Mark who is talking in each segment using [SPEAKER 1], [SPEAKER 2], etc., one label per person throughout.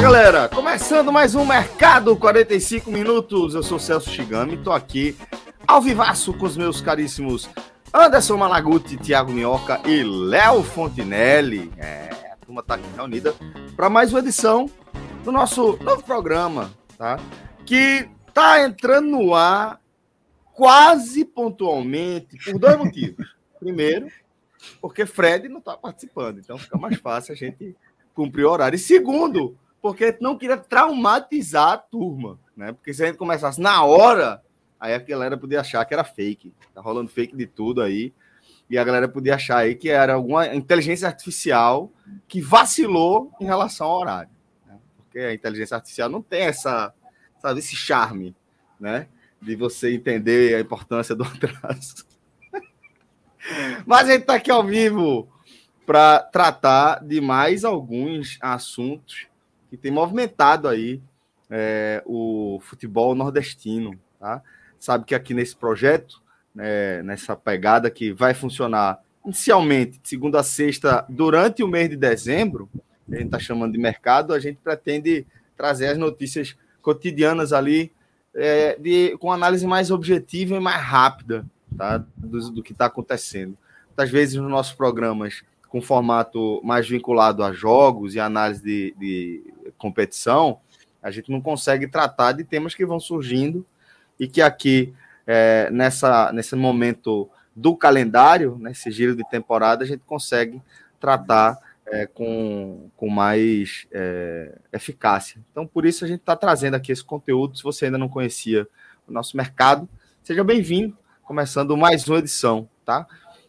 [SPEAKER 1] Galera, começando mais um Mercado 45 Minutos. Eu sou Celso Shigami, tô aqui ao vivaço com os meus caríssimos Anderson Malaguti, Thiago Minhoca e Léo Fontinelli. É, turma tá aqui reunida para mais uma edição do nosso novo programa, tá? Que tá entrando no ar quase pontualmente por dois motivos. Primeiro, porque Fred não tá participando, então fica mais fácil a gente cumprir o horário. E segundo, porque não queria traumatizar a turma, né? Porque se a gente começasse na hora, aí a galera podia achar que era fake. Tá rolando fake de tudo aí. E a galera podia achar aí que era alguma inteligência artificial que vacilou em relação ao horário. Né? Porque a inteligência artificial não tem essa, sabe, esse charme, né? De você entender a importância do atraso. Mas a gente está aqui ao vivo para tratar de mais alguns assuntos que tem movimentado aí é, o futebol nordestino, tá? Sabe que aqui nesse projeto, né, nessa pegada que vai funcionar inicialmente de segunda a sexta durante o mês de dezembro, a gente está chamando de mercado, a gente pretende trazer as notícias cotidianas ali é, de, com análise mais objetiva e mais rápida tá? do, do que está acontecendo. Às vezes nos nossos programas com formato mais vinculado a jogos e análise de, de competição, a gente não consegue tratar de temas que vão surgindo e que aqui, é, nessa, nesse momento do calendário, nesse giro de temporada, a gente consegue tratar é, com, com mais é, eficácia. Então, por isso, a gente está trazendo aqui esse conteúdo. Se você ainda não conhecia o nosso mercado, seja bem-vindo, começando mais uma edição, tá?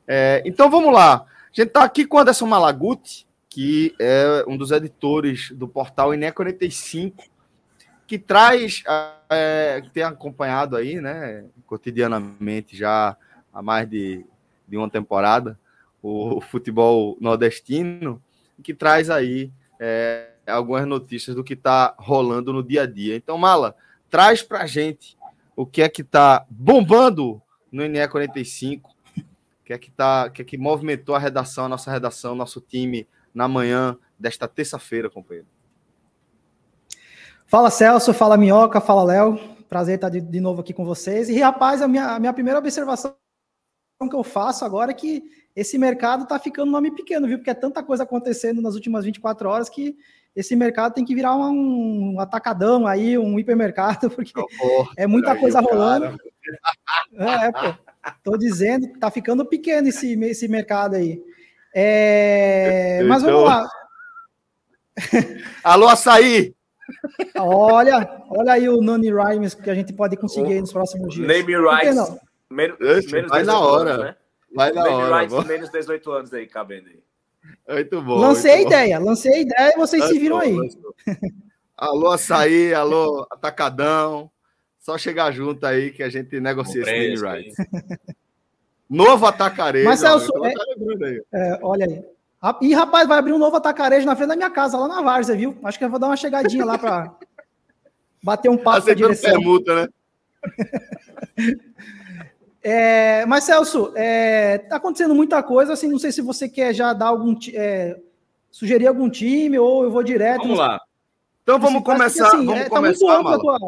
[SPEAKER 1] É, então, vamos lá. A gente está aqui com o Anderson Malaguti, que é um dos editores do portal INE 45, que traz, é, que tem acompanhado aí, né, cotidianamente já há mais de, de uma temporada, o, futebol nordestino, que traz aí é, algumas notícias do que está rolando no dia a dia. Então, Mala, traz para a gente o que é que está bombando no INE 45, o que é que, tá, que é que movimentou a redação, a nossa redação, nosso time na manhã desta terça-feira, companheiro.
[SPEAKER 2] Fala Celso, fala Minhoca, fala Léo. Prazer estar de, de, novo aqui com vocês. E rapaz, a minha, a minha primeira observação que eu faço agora é que esse mercado está ficando um nome pequeno, viu? Porque é tanta coisa acontecendo nas últimas 24 horas que esse mercado tem que virar um, um atacadão aí, um hipermercado, porque oh, é muita aí, coisa rolando. É, pô. Tô dizendo, tá ficando pequeno esse, esse mercado aí. É... Mas vamos lá.
[SPEAKER 1] Alô, açaí!
[SPEAKER 2] Olha, olha aí o Nani Rhymes que a gente pode conseguir aí nos próximos dias.
[SPEAKER 3] Name Rights.
[SPEAKER 1] Menos, menos vai na hora. Anos, né?
[SPEAKER 3] Vai na Name hora. Rights, menos 18 anos aí, cabendo aí.
[SPEAKER 1] Muito bom.
[SPEAKER 2] Lancei
[SPEAKER 1] muito
[SPEAKER 2] a ideia, bom. lancei a ideia e vocês se viram aí.
[SPEAKER 1] Alô, açaí, alô, atacadão. Só chegar junto aí que a gente negocia esse Name Rights. Novo atacarejo.
[SPEAKER 2] Mas Celso, é, é, olha aí. E rapaz, vai abrir um novo atacarejo na frente da minha casa, lá na Várzea, viu? Acho que eu vou dar uma chegadinha lá para bater um papo
[SPEAKER 1] Aceitando direção. permuta, né?
[SPEAKER 2] é, mas Celso, é, tá acontecendo muita coisa, assim, não sei se você quer já dar algum é, sugerir algum time ou eu vou direto.
[SPEAKER 1] Vamos lá. Então vamos começar, assim, vamos é, começar, tá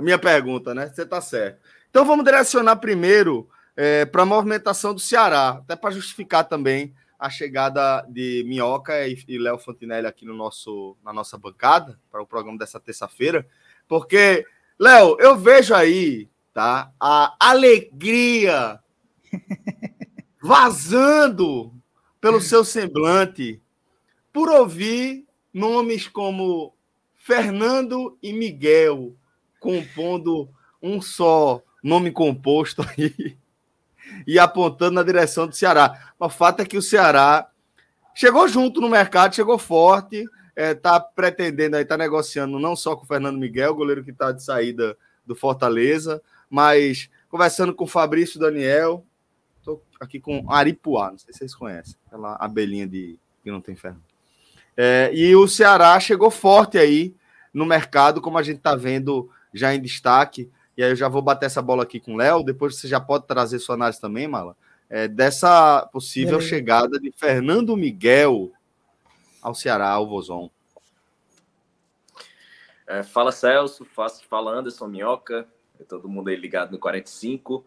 [SPEAKER 1] Minha pergunta, né? Você tá certo. Então vamos direcionar primeiro é, para a movimentação do Ceará, até para justificar também a chegada de Minhoca e, e Léo Fontinelli aqui no nosso, na nossa bancada, para o programa dessa terça-feira, porque, Léo, eu vejo aí tá, a alegria vazando pelo seu semblante por ouvir nomes como Fernando e Miguel compondo um só nome composto aí e apontando na direção do Ceará. O fato é que o Ceará chegou junto no mercado, chegou forte, está é, pretendendo aí, está negociando não só com o Fernando Miguel, goleiro que está de saída do Fortaleza, mas conversando com o Fabrício Daniel, estou aqui com Aripuá, não sei se vocês conhecem, aquela abelhinha de que não tem ferro. É, e o Ceará chegou forte aí no mercado, como a gente está vendo já em destaque. E aí eu já vou bater essa bola aqui com o Léo. Depois você já pode trazer sua análise também, Mala, é, dessa possível é. chegada de Fernando Miguel ao Ceará, ao Vozão.
[SPEAKER 3] É, fala Celso, fala Anderson Minhoca, todo mundo aí ligado no 45.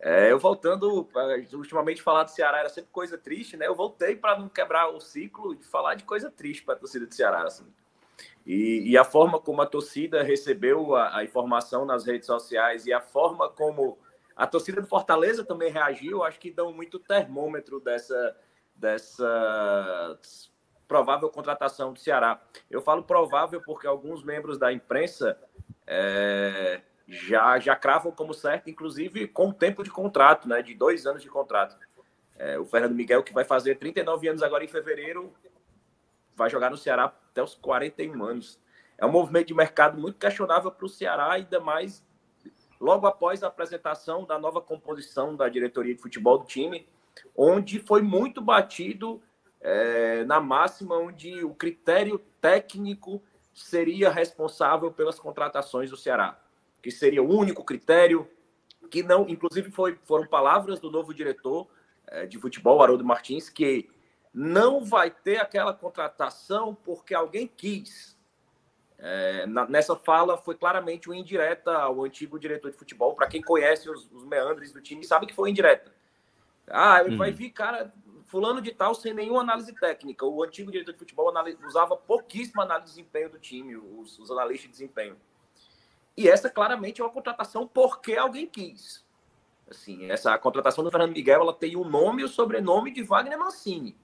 [SPEAKER 3] É, eu voltando, ultimamente falar do Ceará era sempre coisa triste, né? Eu voltei para não quebrar o ciclo de falar de coisa triste para a torcida do Ceará. Assim. E, e, a forma como a torcida recebeu a, a, informação nas redes sociais e a forma como a torcida do Fortaleza também reagiu, acho que dão muito termômetro dessa, dessa provável contratação do Ceará. Eu falo provável porque alguns membros da imprensa é, já, já cravam como certo, inclusive com tempo de contrato, né, de dois anos de contrato. É, o Fernando Miguel, que vai fazer 39 anos agora em fevereiro, vai jogar no Ceará até os 41 anos. É um movimento de mercado muito questionável para o Ceará, ainda mais logo após a apresentação da nova composição da diretoria de futebol do time, onde foi muito batido é, na máxima onde o critério técnico seria responsável pelas contratações do Ceará que seria o único critério, que não, inclusive foi, foram palavras do novo diretor é, de futebol, Haroldo Martins, que não vai ter aquela contratação porque alguém quis. É, na, nessa fala foi claramente uma indireta ao antigo diretor de futebol. Para quem conhece os, os, meandres do time, sabe que foi indireta. Ah, uhum. vai vir cara, fulano de tal, sem nenhuma análise técnica. O antigo diretor de futebol usava pouquíssima análise de desempenho do time, os, os analistas de desempenho. E essa claramente é uma contratação porque alguém quis. Assim, essa contratação do Fernando Miguel, ela tem o nome e o sobrenome de Wagner Mancini.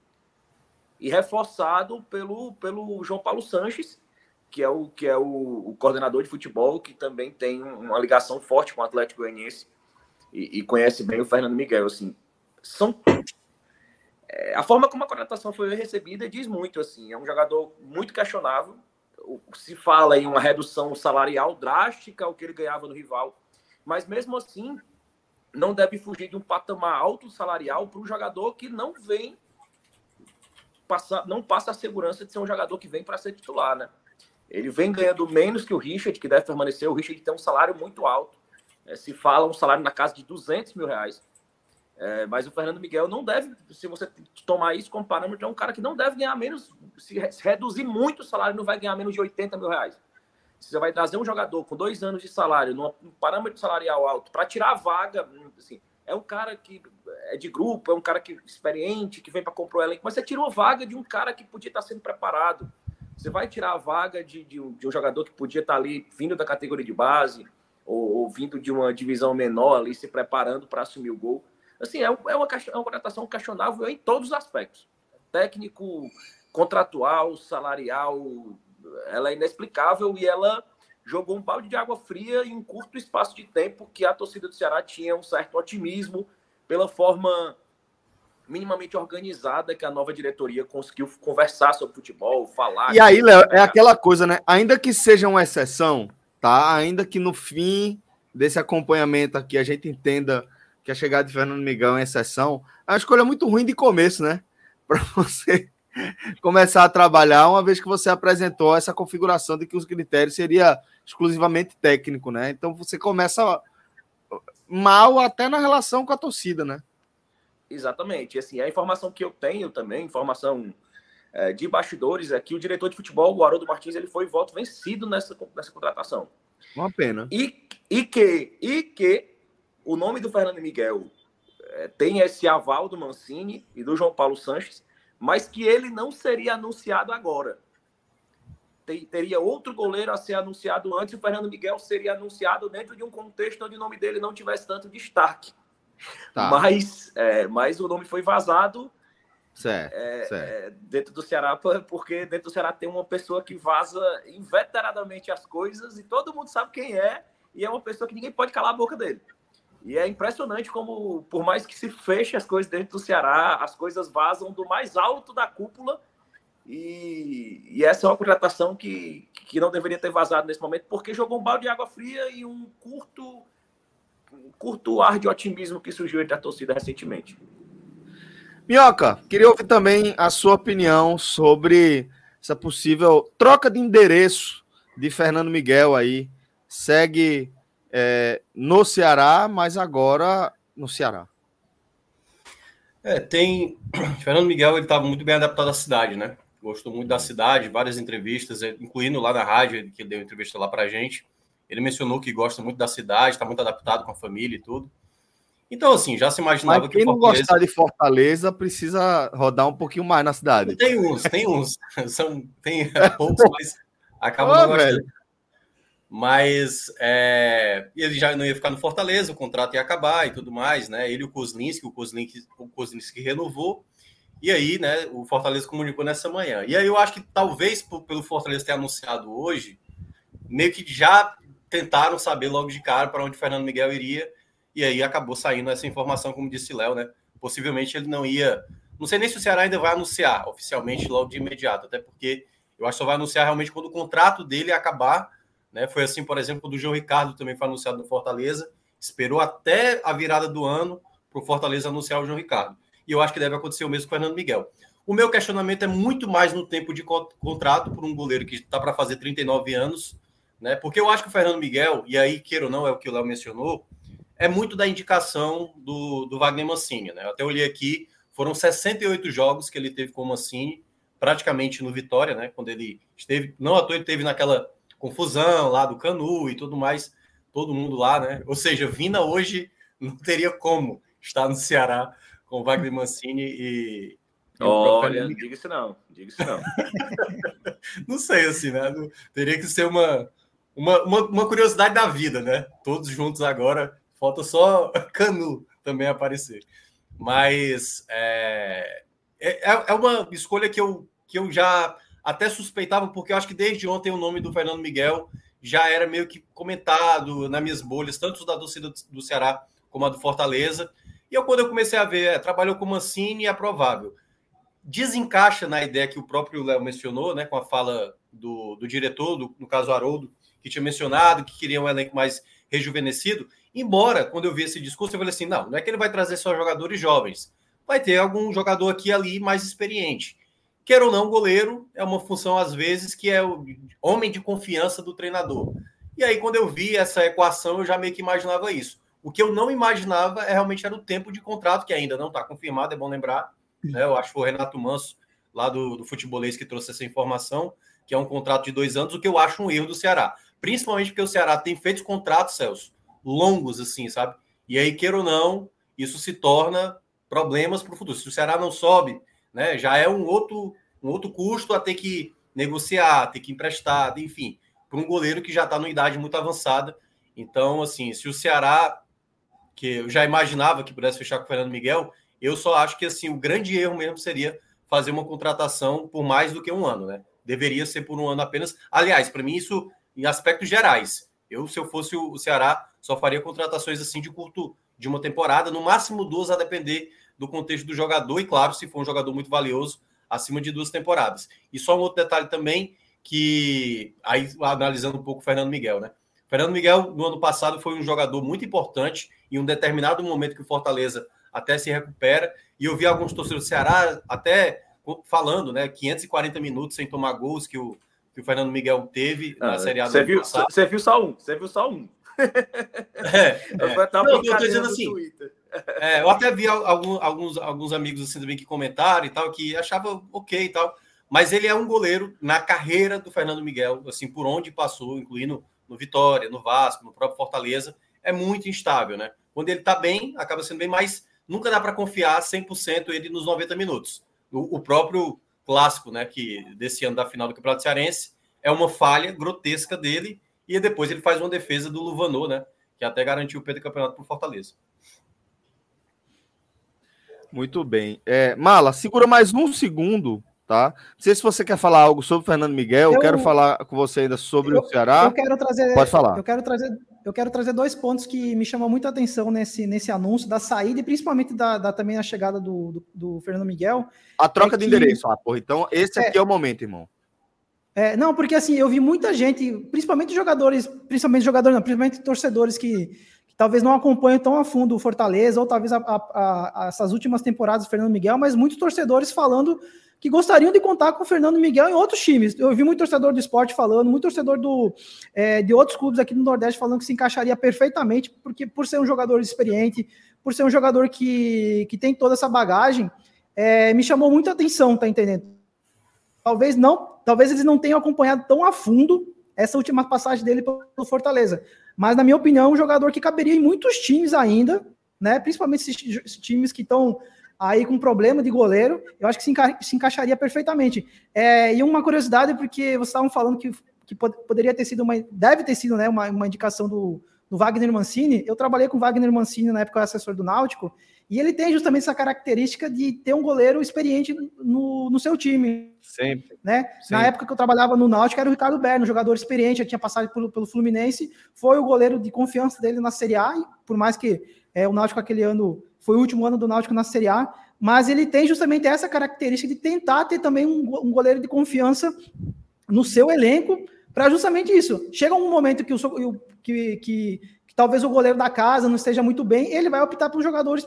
[SPEAKER 3] E reforçado pelo, pelo João Paulo Sanches, que é o que é o, o coordenador de futebol, que também tem uma ligação forte com o Atlético Goianiense e, e conhece bem o Fernando Miguel. Assim, são é, a forma como a contratação foi recebida diz muito assim. É um jogador muito questionável, se fala em uma redução salarial drástica, o que ele ganhava no rival, mas mesmo assim não deve fugir de um patamar alto salarial para um jogador que não vem passar, não passa a segurança de ser um jogador que vem para ser titular, né? Ele vem ganhando menos que o Richard, que deve permanecer. O Richard tem um salário muito alto. É, se fala um salário na casa de 200 mil reais. É, mas o Fernando Miguel não deve, se você tomar isso como parâmetro, é um cara que não deve ganhar menos, se reduzir muito o salário, não vai ganhar menos de 80 mil reais. Você vai trazer um jogador com dois anos de salário, num parâmetro salarial alto, para tirar a vaga, assim, é um cara que é de grupo, é um cara que experiente, que vem para comprar o elenco, mas você tirou a vaga de um cara que podia estar sendo preparado. Você vai tirar a vaga de, de, um, de um jogador que podia estar ali vindo da categoria de base, ou, ou vindo de uma divisão menor ali, se preparando para assumir o gol. Assim, é, é, uma, é uma contratação questionável em todos os aspectos. Técnico, contratual, salarial, ela é inexplicável e ela jogou um balde de água fria em um curto espaço de tempo que a torcida do Ceará tinha um certo otimismo pela forma minimamente organizada que a nova diretoria conseguiu conversar sobre futebol, falar.
[SPEAKER 1] E aí, Léo, é aquela coisa, né? Ainda que seja uma exceção, tá? Ainda que no fim desse acompanhamento aqui a gente entenda que a chegada de Fernando Miguel é exceção, é uma escolha muito ruim de começo, né? Para você começar a trabalhar, uma vez que você apresentou essa configuração de que os critérios seria exclusivamente técnico, né? Então você começa mal até na relação com a torcida, né?
[SPEAKER 3] Exatamente. Assim, a informação que eu tenho também, informação é, de bastidores, é que o diretor de futebol, o Haroldo Martins, ele foi voto vencido nessa, nessa contratação.
[SPEAKER 1] Uma pena.
[SPEAKER 3] E, e que, e que o nome do Fernando Miguel é, tem esse aval do Mancini e do João Paulo Sanches, mas que ele não seria anunciado agora. Teria outro goleiro a ser anunciado antes, e o Fernando Miguel seria anunciado dentro de um contexto onde o nome dele não tivesse tanto destaque. Tá. Mas, é, mas o nome foi vazado
[SPEAKER 1] certo, é, certo. É,
[SPEAKER 3] dentro do Ceará, porque dentro do Ceará tem uma pessoa que vaza inveteradamente as coisas e todo mundo sabe quem é, e é uma pessoa que ninguém pode calar a boca dele. E é impressionante como, por mais que se feche as coisas dentro do Ceará, as coisas vazam do mais alto da cúpula. E, e essa é uma contratação que, que não deveria ter vazado nesse momento, porque jogou um balde de água fria e um curto, um curto ar de otimismo que surgiu entre a torcida recentemente.
[SPEAKER 1] Minhoca, queria ouvir também a sua opinião sobre essa possível troca de endereço de Fernando Miguel aí. Segue é, no Ceará, mas agora no Ceará.
[SPEAKER 4] É, tem. Fernando Miguel, ele estava muito bem adaptado à cidade, né? Gostou muito da cidade, várias entrevistas, é, incluindo lá na rádio, que deu entrevista lá pra gente. Ele mencionou que gosta muito da cidade, está muito adaptado com a família e tudo. Então, assim, já se imaginava
[SPEAKER 1] Mas quem que. Quem não gostar de Fortaleza precisa rodar um pouquinho mais na cidade.
[SPEAKER 4] Tem uns, tem uns. São, tem poucos, mas acaba não gostando. Velho. Mas é, ele já não ia ficar no Fortaleza, o contrato ia acabar e tudo mais, né? Ele e o Kozlinski, o Kozlinski, o Kozlinski renovou. E aí, né, o Fortaleza comunicou nessa manhã. E aí eu acho que talvez pelo Fortaleza ter anunciado hoje, meio que já tentaram saber logo de cara para onde Fernando Miguel iria. E aí acabou saindo essa informação, como disse Léo, né? Possivelmente ele não ia. Não sei nem se o Ceará ainda vai anunciar oficialmente logo de imediato, até porque eu acho que só vai anunciar realmente quando o contrato dele acabar né? Foi assim, por exemplo, do João Ricardo também foi anunciado no Fortaleza. Esperou até a virada do ano para o Fortaleza anunciar o João Ricardo. E eu acho que deve acontecer o mesmo com o Fernando Miguel. O meu questionamento é muito mais no tempo de contrato por um goleiro que está para fazer 39 anos, né? Porque eu acho que o Fernando Miguel, e aí, queira ou não, é o que o Léo mencionou, é muito da indicação do, do Wagner Mancini, né? Eu até olhei aqui, foram 68 jogos que ele teve com o Mancini, praticamente no Vitória, né? Quando ele esteve, não à toa ele teve naquela confusão lá do Canu e tudo mais, todo mundo lá, né? Ou seja, Vina hoje não teria como estar no Ceará com Wagner Mancini e.
[SPEAKER 3] Olha, diga isso não, diga isso não.
[SPEAKER 4] não sei, assim, né? Teria que ser uma, uma, uma, uma, curiosidade da vida, né? Todos juntos agora, falta só Canu também aparecer. Mas é, é, é uma escolha que eu, que eu já até suspeitava, porque eu acho que desde ontem o nome do Fernando Miguel já era meio que comentado nas minhas bolhas, tanto da torcida do Ceará como a do Fortaleza. E eu, quando eu comecei a ver, é, trabalhou com Mancini, é provável. Desencaixa na ideia que o próprio Léo mencionou, né, com a fala do, do diretor, do, no caso Haroldo, que tinha mencionado que queria um elenco mais rejuvenescido. Embora, quando eu vi esse discurso, eu falei assim: não, não é que ele vai trazer só jogadores jovens, vai ter algum jogador aqui ali mais experiente. Quer ou não, goleiro é uma função, às vezes, que é o homem de confiança do treinador. E aí, quando eu vi essa equação, eu já meio que imaginava isso. O que eu não imaginava é realmente era o tempo de contrato, que ainda não está confirmado, é bom lembrar. Né? Eu acho que o Renato Manso, lá do, do futebolês, que trouxe essa informação, que é um contrato de dois anos, o que eu acho um erro do Ceará. Principalmente porque o Ceará tem feito contratos, Celso, longos, assim, sabe? E aí, queira ou não, isso se torna problemas para o futuro. Se o Ceará não sobe né? Já é um outro, um outro custo a ter que negociar, ter que emprestar, enfim, para um goleiro que já está numa idade muito avançada. Então, assim, se o Ceará, que eu já imaginava que pudesse fechar com o Fernando Miguel, eu só acho que assim o grande erro mesmo seria fazer uma contratação por mais do que um ano, né? Deveria ser por um ano apenas. Aliás, para mim isso em aspectos gerais. Eu, se eu fosse o Ceará, só faria contratações assim de curto, de uma temporada, no máximo duas, a depender do contexto do jogador e, claro, se for um jogador muito valioso, acima de duas temporadas. E só um outro detalhe também, que aí analisando um pouco o Fernando Miguel, né? Fernando Miguel, no ano passado, foi um jogador muito importante em um determinado momento que o Fortaleza até se recupera. E eu vi alguns torcedores do Ceará até falando, né? 540 minutos sem tomar gols que o, que o Fernando Miguel teve ah, na Série A.
[SPEAKER 3] Você viu, você viu só um, você viu só um. É,
[SPEAKER 4] é. Eu, Não, eu dizendo assim. É, eu até vi alguns, alguns amigos assim também que comentaram e tal, que achava ok e tal. Mas ele é um goleiro na carreira do Fernando Miguel, assim, por onde passou, incluindo no Vitória, no Vasco, no próprio Fortaleza, é muito instável, né? Quando ele tá bem, acaba sendo bem, mas nunca dá para confiar 100% ele nos 90 minutos. O, o, próprio clássico, né, que desse ano da final do Campeonato Cearense, é uma falha grotesca dele, e depois ele faz uma defesa do Luvanô, né, que até garantiu o Pedro Campeonato para o Fortaleza.
[SPEAKER 1] Muito bem. É, Mala, segura mais um segundo, tá? Não sei se você quer falar algo sobre o Fernando Miguel. Eu, quero falar com você ainda sobre
[SPEAKER 2] eu,
[SPEAKER 1] o Ceará.
[SPEAKER 2] Eu quero trazer.
[SPEAKER 1] Pode falar.
[SPEAKER 2] Eu quero trazer. Eu quero trazer dois pontos que me chamam muita atenção nesse, nesse anúncio da saída e principalmente da, da também a chegada do, do, do, Fernando Miguel.
[SPEAKER 1] A troca é de que... endereço, ah, porra. Então, esse aqui é, é o momento, irmão.
[SPEAKER 2] É, não, porque assim, eu vi muita gente, principalmente jogadores, principalmente jogadores, não, principalmente torcedores que, que talvez não acompanham tão a fundo o Fortaleza, ou talvez a, a, a, essas últimas temporadas do Fernando Miguel, mas muitos torcedores falando que gostariam de contar com o Fernando Miguel em outros times. Eu vi muito torcedor do esporte falando, muito torcedor do, é, de outros clubes aqui no Nordeste falando que se encaixaria perfeitamente, porque por ser um jogador experiente, por ser um jogador que, que tem toda essa bagagem, é, me chamou muita atenção, tá entendendo? Talvez não talvez eles não tenham acompanhado tão a fundo essa última passagem dele pelo Fortaleza. Mas, na minha opinião, é um jogador que caberia em muitos times ainda, né? Principalmente esses times que estão aí com problema de goleiro, eu acho que se, enca se encaixaria perfeitamente. É, e uma curiosidade, porque vocês estavam falando que, que poderia ter sido uma. Deve ter sido né, uma, uma indicação do, do Wagner Mancini. Eu trabalhei com o Wagner Mancini na época, eu era assessor do Náutico, e ele tem justamente essa característica de ter um goleiro experiente no, no seu time.
[SPEAKER 1] Sempre.
[SPEAKER 2] Né? Sempre. Na época que eu trabalhava no Náutico, era o Ricardo Berno, jogador experiente, já tinha passado pelo, pelo Fluminense, foi o goleiro de confiança dele na Série A, por mais que é, o Náutico aquele ano foi o último ano do Náutico na Série A, mas ele tem justamente essa característica de tentar ter também um, um goleiro de confiança no seu elenco, para justamente isso. Chega um momento que, o, que, que, que talvez o goleiro da casa não esteja muito bem, ele vai optar por um jogador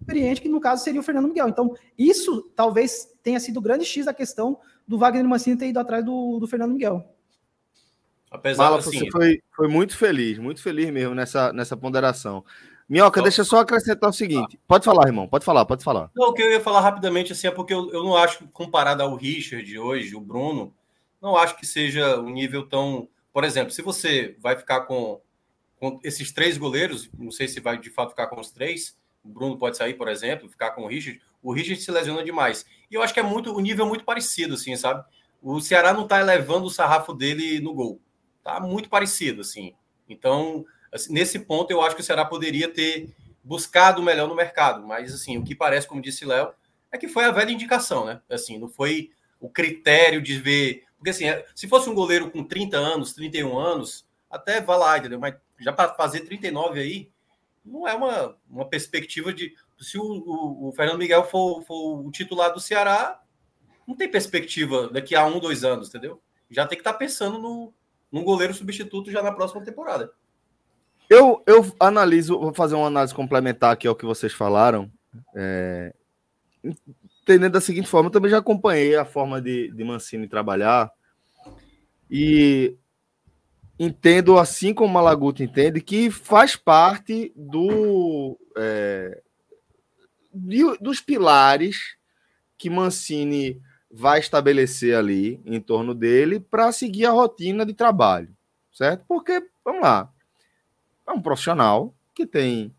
[SPEAKER 2] experiente, que no caso seria o Fernando Miguel. Então, isso talvez tenha sido o grande X da questão do Wagner Mancini ter ido atrás do, do Fernando Miguel.
[SPEAKER 1] Apesar Mala, assim... você foi, foi muito feliz, muito feliz mesmo nessa, nessa ponderação. Minhoca, deixa eu só acrescentar o seguinte. Pode falar, irmão, pode falar, pode falar.
[SPEAKER 4] Não, o que eu ia falar rapidamente assim é porque eu, eu não acho, comparado ao Richard de hoje, o Bruno, não acho que seja um nível tão. Por exemplo, se você vai ficar com, com esses três goleiros, não sei se vai de fato ficar com os três, o Bruno pode sair, por exemplo, ficar com o Richard. O Richard se lesiona demais. E eu acho que é muito o nível é muito parecido, assim, sabe? O Ceará não está elevando o sarrafo dele no gol. Tá muito parecido, assim. Então, assim, nesse ponto, eu acho que o Ceará poderia ter buscado o melhor no mercado. Mas, assim, o que parece, como disse Léo, é que foi a velha indicação, né? Assim, não foi o critério de ver. Porque, assim, é, se fosse um goleiro com 30 anos, 31 anos, até vai lá, entendeu? Mas já para fazer 39 aí, não é uma, uma perspectiva de. Se o, o, o Fernando Miguel for, for, o titular do Ceará, não tem perspectiva daqui a um, dois anos, entendeu? Já tem que estar tá pensando no, num goleiro substituto já na próxima temporada.
[SPEAKER 1] Eu, eu analiso, vou fazer uma análise complementar aqui ao que vocês falaram. É, entendendo da seguinte forma, eu também já acompanhei a forma de, de Mancini trabalhar. E entendo, assim como o Malaguti entende, que faz parte do, é, de, dos pilares que Mancini vai estabelecer ali em torno dele para seguir a rotina de trabalho, certo? Porque, vamos lá, é um profissional que tem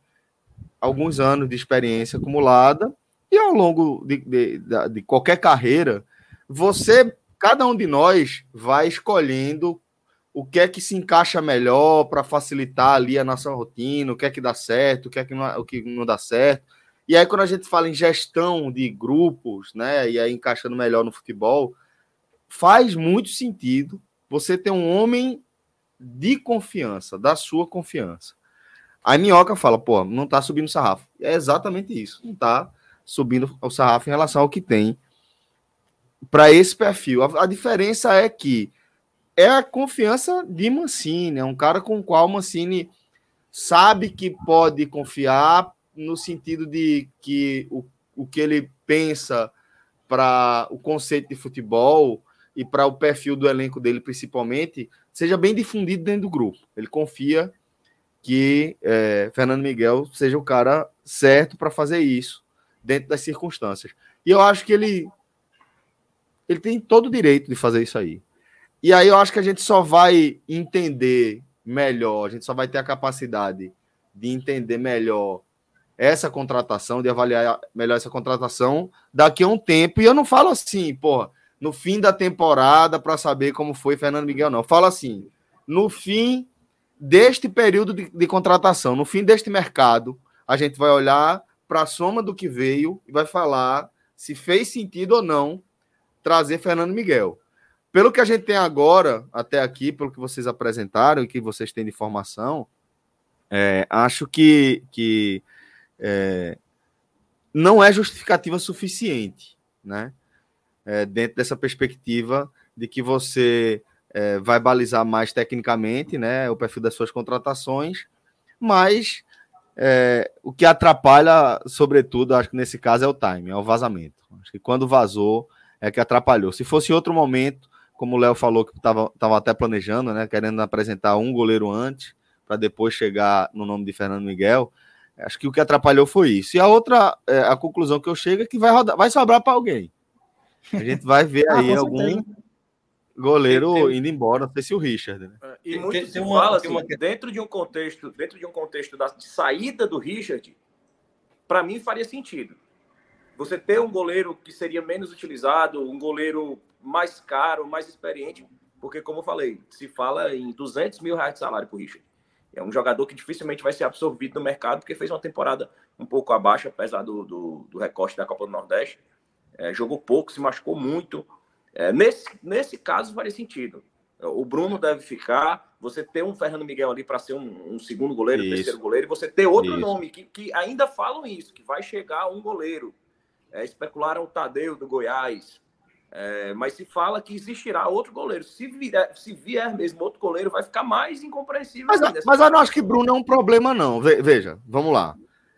[SPEAKER 1] alguns anos de experiência acumulada e ao longo de, de, de qualquer carreira, você, cada um de nós, vai escolhendo o que é que se encaixa melhor para facilitar ali a nossa rotina, o que é que dá certo, o que é que não, o que não dá certo. E aí, quando a gente fala em gestão de grupos, né, e aí encaixando melhor no futebol, faz muito sentido você ter um homem de confiança, da sua confiança. A Minhoca fala, pô, não tá subindo o sarrafo. É exatamente isso, não tá subindo o sarrafo em relação ao que tem para esse perfil. A, a diferença é que é a confiança de Mancini, é um cara com o qual Mancini sabe que pode confiar no sentido de que o, o que ele pensa para o conceito de futebol e para o perfil do elenco dele principalmente seja bem difundido dentro do grupo. Ele confia que é, Fernando Miguel seja o cara certo para fazer isso dentro das circunstâncias. E eu acho que ele ele tem todo o direito de fazer isso aí. E aí eu acho que a gente só vai entender melhor, a gente só vai ter a capacidade de entender melhor essa contratação, de avaliar melhor essa contratação daqui a um tempo. E eu não falo assim, porra, no fim da temporada para saber como foi Fernando Miguel, não. Eu falo assim, no fim deste período de, de contratação, no fim deste mercado, a gente vai olhar para a soma do que veio e vai falar se fez sentido ou não trazer Fernando Miguel. Pelo que a gente tem agora, até aqui, pelo que vocês apresentaram e que vocês têm de informação, é, acho que, que é, não é justificativa suficiente, né? É, dentro dessa perspectiva de que você é, vai balizar mais tecnicamente né, o perfil das suas contratações, mas é, o que atrapalha, sobretudo, acho que nesse caso é o time, é o vazamento. Acho que quando vazou é que atrapalhou. Se fosse outro momento, como o Léo falou que estava até planejando, né, querendo apresentar um goleiro antes, para depois chegar no nome de Fernando Miguel, acho que o que atrapalhou foi isso. E a outra, é, a conclusão que eu chego é que vai, rodar, vai sobrar para alguém. A gente vai ver ah, aí algum goleiro tem, tem... indo embora, não sei se o Richard. Né?
[SPEAKER 3] É, e muito tem, se uma, fala assim, uma... dentro de um contexto, dentro de um contexto da, de saída do Richard, para mim faria sentido. Você ter um goleiro que seria menos utilizado, um goleiro mais caro, mais experiente, porque, como eu falei, se fala em 200 mil reais de salário para o Richard. É um jogador que dificilmente vai ser absorvido no mercado, porque fez uma temporada um pouco abaixo, apesar do, do, do recorte da Copa do Nordeste. É, jogou pouco, se machucou muito. É, nesse, nesse caso, faria sentido. O Bruno deve ficar, você ter um Fernando Miguel ali para ser um, um, segundo goleiro, um terceiro goleiro, e você ter outro isso. nome, que, que ainda falam isso, que vai chegar um goleiro. É, especularam o Tadeu do Goiás, é, mas se fala que existirá outro goleiro. Se vier, se vier mesmo outro goleiro, vai ficar mais incompreensível.
[SPEAKER 1] Mas, mas eu não acho que Bruno é um problema, não. Veja, vamos lá.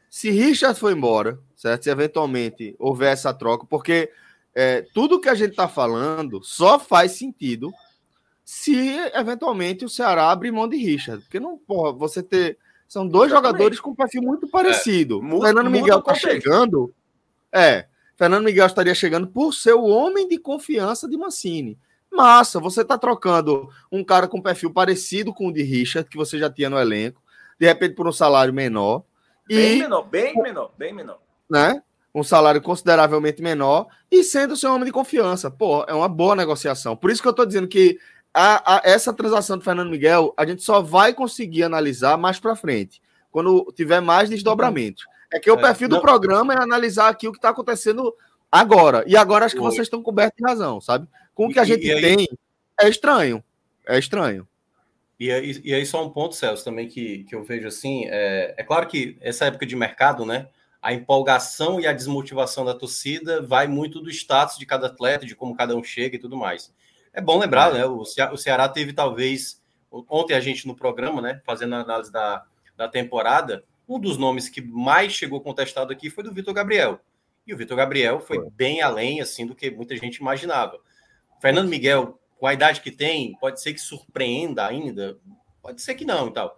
[SPEAKER 1] Se Richard foi embora, certo? Se eventualmente houver essa troca, porque é, tudo que a gente está falando só faz sentido se eventualmente o Ceará abrir mão de Richard. Porque não, porra, você ter. São dois Exatamente. jogadores com um perfil muito parecido. É, Fernando Miguel está chegando. É. Fernando Miguel estaria chegando por ser o homem de confiança de Mancini. Massa, você está trocando um cara com perfil parecido com o de Richard, que você já tinha no elenco, de repente por um salário menor.
[SPEAKER 3] Bem e, menor, bem menor, bem menor.
[SPEAKER 1] Né? Um salário consideravelmente menor e sendo seu homem de confiança. Pô, é uma boa negociação. Por isso que eu estou dizendo que a, a, essa transação do Fernando Miguel a gente só vai conseguir analisar mais para frente, quando tiver mais desdobramentos. É que o é, perfil do programa é analisar aqui o que está acontecendo agora. E agora acho que vocês estão cobertos de razão, sabe? Com o que a gente e, e tem, é estranho. É estranho.
[SPEAKER 4] E aí, e aí, só um ponto, Celso, também que, que eu vejo assim: é, é claro que essa época de mercado, né? A empolgação e a desmotivação da torcida vai muito do status de cada atleta, de como cada um chega e tudo mais. É bom lembrar, é. né? O, Ce o Ceará teve talvez. Ontem a gente no programa, né? Fazendo a análise da, da temporada, um dos nomes que mais chegou contestado aqui foi do Vitor Gabriel. E o Vitor Gabriel foi, foi bem além assim do que muita gente imaginava. Fernando Miguel, com a idade que tem, pode ser que surpreenda ainda, pode ser que não e tal.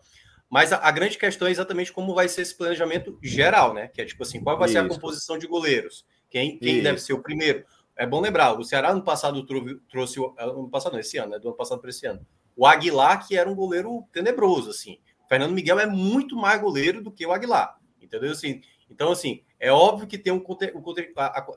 [SPEAKER 4] Mas a, a, grande questão é exatamente como vai ser esse planejamento geral, né? Que é tipo assim, qual vai Isso. ser a composição de goleiros? Quem, quem deve ser o primeiro? É bom lembrar, o Ceará no passado trouxe, ano passado não, esse ano, né? Do ano passado para esse ano. O Aguilar, que era um goleiro tenebroso, assim. Fernando Miguel é muito mais goleiro do que o Aguilar, entendeu? Assim, então, assim, é óbvio que tem um, um,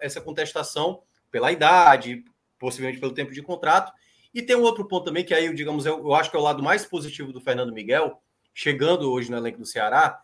[SPEAKER 4] essa contestação pela idade, possivelmente pelo tempo de contrato, e tem um outro ponto também, que aí, digamos, eu, eu acho que é o lado mais positivo do Fernando Miguel, chegando hoje no elenco do Ceará,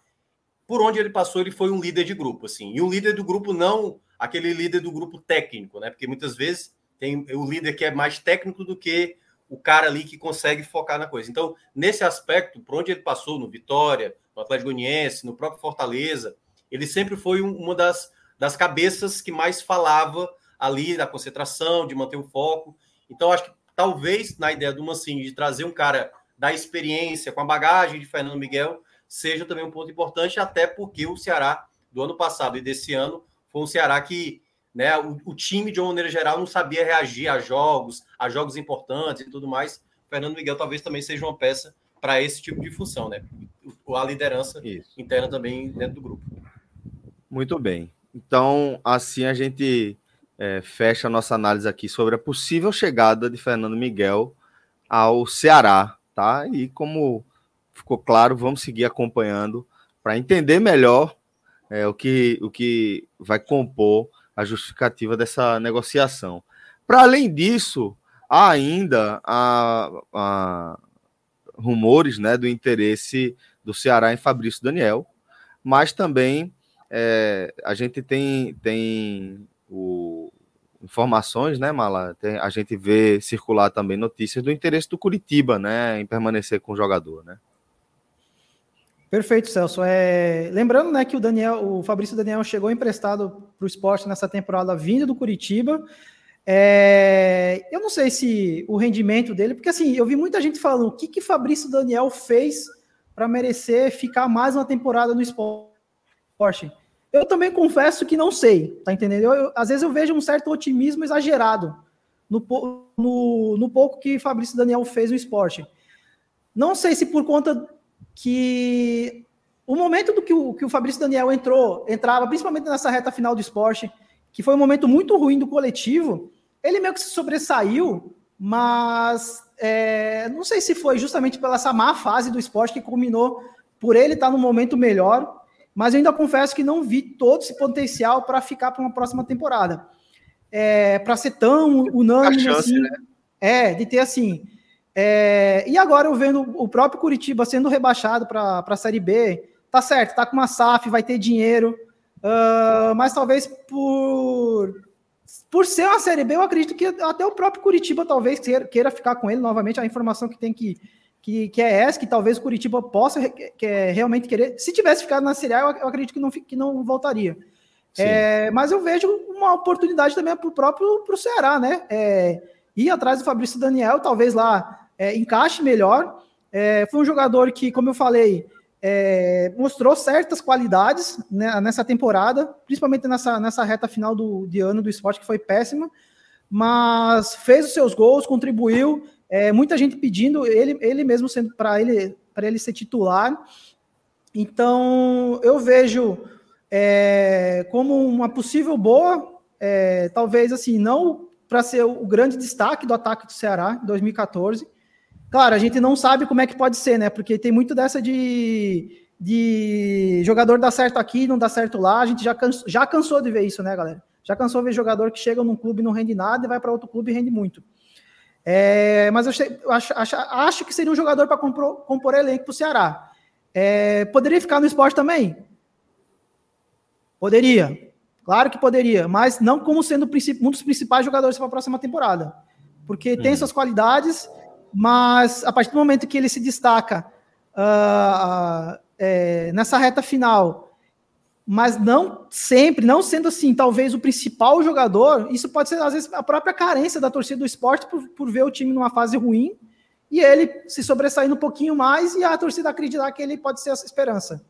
[SPEAKER 4] por onde ele passou, ele foi um líder de grupo, assim, e um líder do grupo não aquele líder do grupo técnico, né? Porque muitas vezes tem o líder que é mais técnico do que o cara ali que consegue focar na coisa. Então, nesse aspecto, por onde ele passou, no Vitória, no Atlético Goianiense, no próprio Fortaleza, ele sempre foi uma das, das cabeças que mais falava ali da concentração, de manter o foco. Então, acho que talvez na ideia do Mancini de trazer um cara da experiência, com a bagagem de Fernando Miguel, seja também um ponto importante, até porque o Ceará do ano passado e desse ano foi um Ceará que né? O, o, time, de uma maneira geral, não sabia reagir a jogos, a jogos importantes e tudo mais. Fernando Miguel talvez também seja uma peça para esse tipo de função, né? A liderança Isso. interna também dentro do grupo.
[SPEAKER 1] Muito bem. Então, assim a gente é, fecha a nossa análise aqui sobre a possível chegada de Fernando Miguel ao Ceará, tá? E como ficou claro, vamos seguir acompanhando para entender melhor é, o, que, o que vai compor a justificativa dessa negociação. Para além disso, há ainda a rumores né, do interesse do Ceará em Fabrício Daniel, mas também é, a gente tem, tem o, informações, né, Mala? Tem, a gente vê circular também notícias do interesse do Curitiba, né, em permanecer com o jogador, né?
[SPEAKER 2] Perfeito, Celso. É, lembrando, né, que o Daniel, o Fabrício Daniel chegou emprestado para o esporte nessa temporada vindo do Curitiba. É, eu não sei se o rendimento dele, porque assim, eu vi muita gente falando o que que Fabrício Daniel fez para merecer ficar mais uma temporada no esporte. Eu também confesso que não sei, tá entendendo? Eu, eu, às vezes eu vejo um certo otimismo exagerado no, no, no pouco que Fabrício Daniel fez no esporte. Não sei se por conta que o momento do que o, que o Fabrício Daniel entrou, entrava, principalmente nessa reta final do esporte, que foi um momento muito ruim do coletivo, ele meio que se sobressaiu, mas é, não sei se foi justamente pela essa má fase do esporte que culminou por ele estar no momento melhor, mas eu ainda confesso que não vi todo esse potencial para ficar para uma próxima temporada. É, para ser tão unânime chance, assim, né? é, de ter assim, é, e agora eu vendo o próprio Curitiba sendo rebaixado para a Série B, tá certo, tá com uma SAF, vai ter dinheiro, uh, mas talvez por, por ser uma Série B, eu acredito que até o próprio Curitiba talvez queira ficar com ele novamente. A informação que tem que, que, que é essa, que talvez o Curitiba possa que é realmente querer. Se tivesse ficado na Série A, eu acredito que não, que não voltaria. É, mas eu vejo uma oportunidade também para o próprio pro Ceará, né? É, ir atrás do Fabrício Daniel, talvez lá é, encaixe melhor. É, foi um jogador que, como eu falei, é, mostrou certas qualidades né, nessa temporada, principalmente nessa, nessa reta final do, de ano do esporte, que foi péssima, mas fez os seus gols, contribuiu. É, muita gente pedindo, ele, ele mesmo sendo para ele, ele ser titular. Então, eu vejo é, como uma possível boa, é, talvez assim, não para ser o grande destaque do ataque do Ceará em 2014, Claro, a gente não sabe como é que pode ser, né? Porque tem muito dessa de, de jogador dar certo aqui, não dá certo lá. A gente já, canso, já cansou de ver isso, né, galera? Já cansou de ver jogador que chega num clube e não rende nada e vai para outro clube e rende muito. É, mas eu, eu acho, acho, acho, que seria um jogador para compor, compor elenco para o Ceará. É, poderia ficar no esporte também? Poderia. Claro que poderia, mas não como sendo um dos principais jogadores para a próxima temporada. Porque tem hum. suas qualidades mas a partir do momento que ele se destaca uh, é, nessa reta final, mas não sempre, não sendo assim, talvez o principal jogador, isso pode ser às vezes a própria carência da torcida do esporte por, por ver o time numa fase ruim e ele se sobressaindo um pouquinho mais e a torcida acreditar que ele pode ser essa esperança.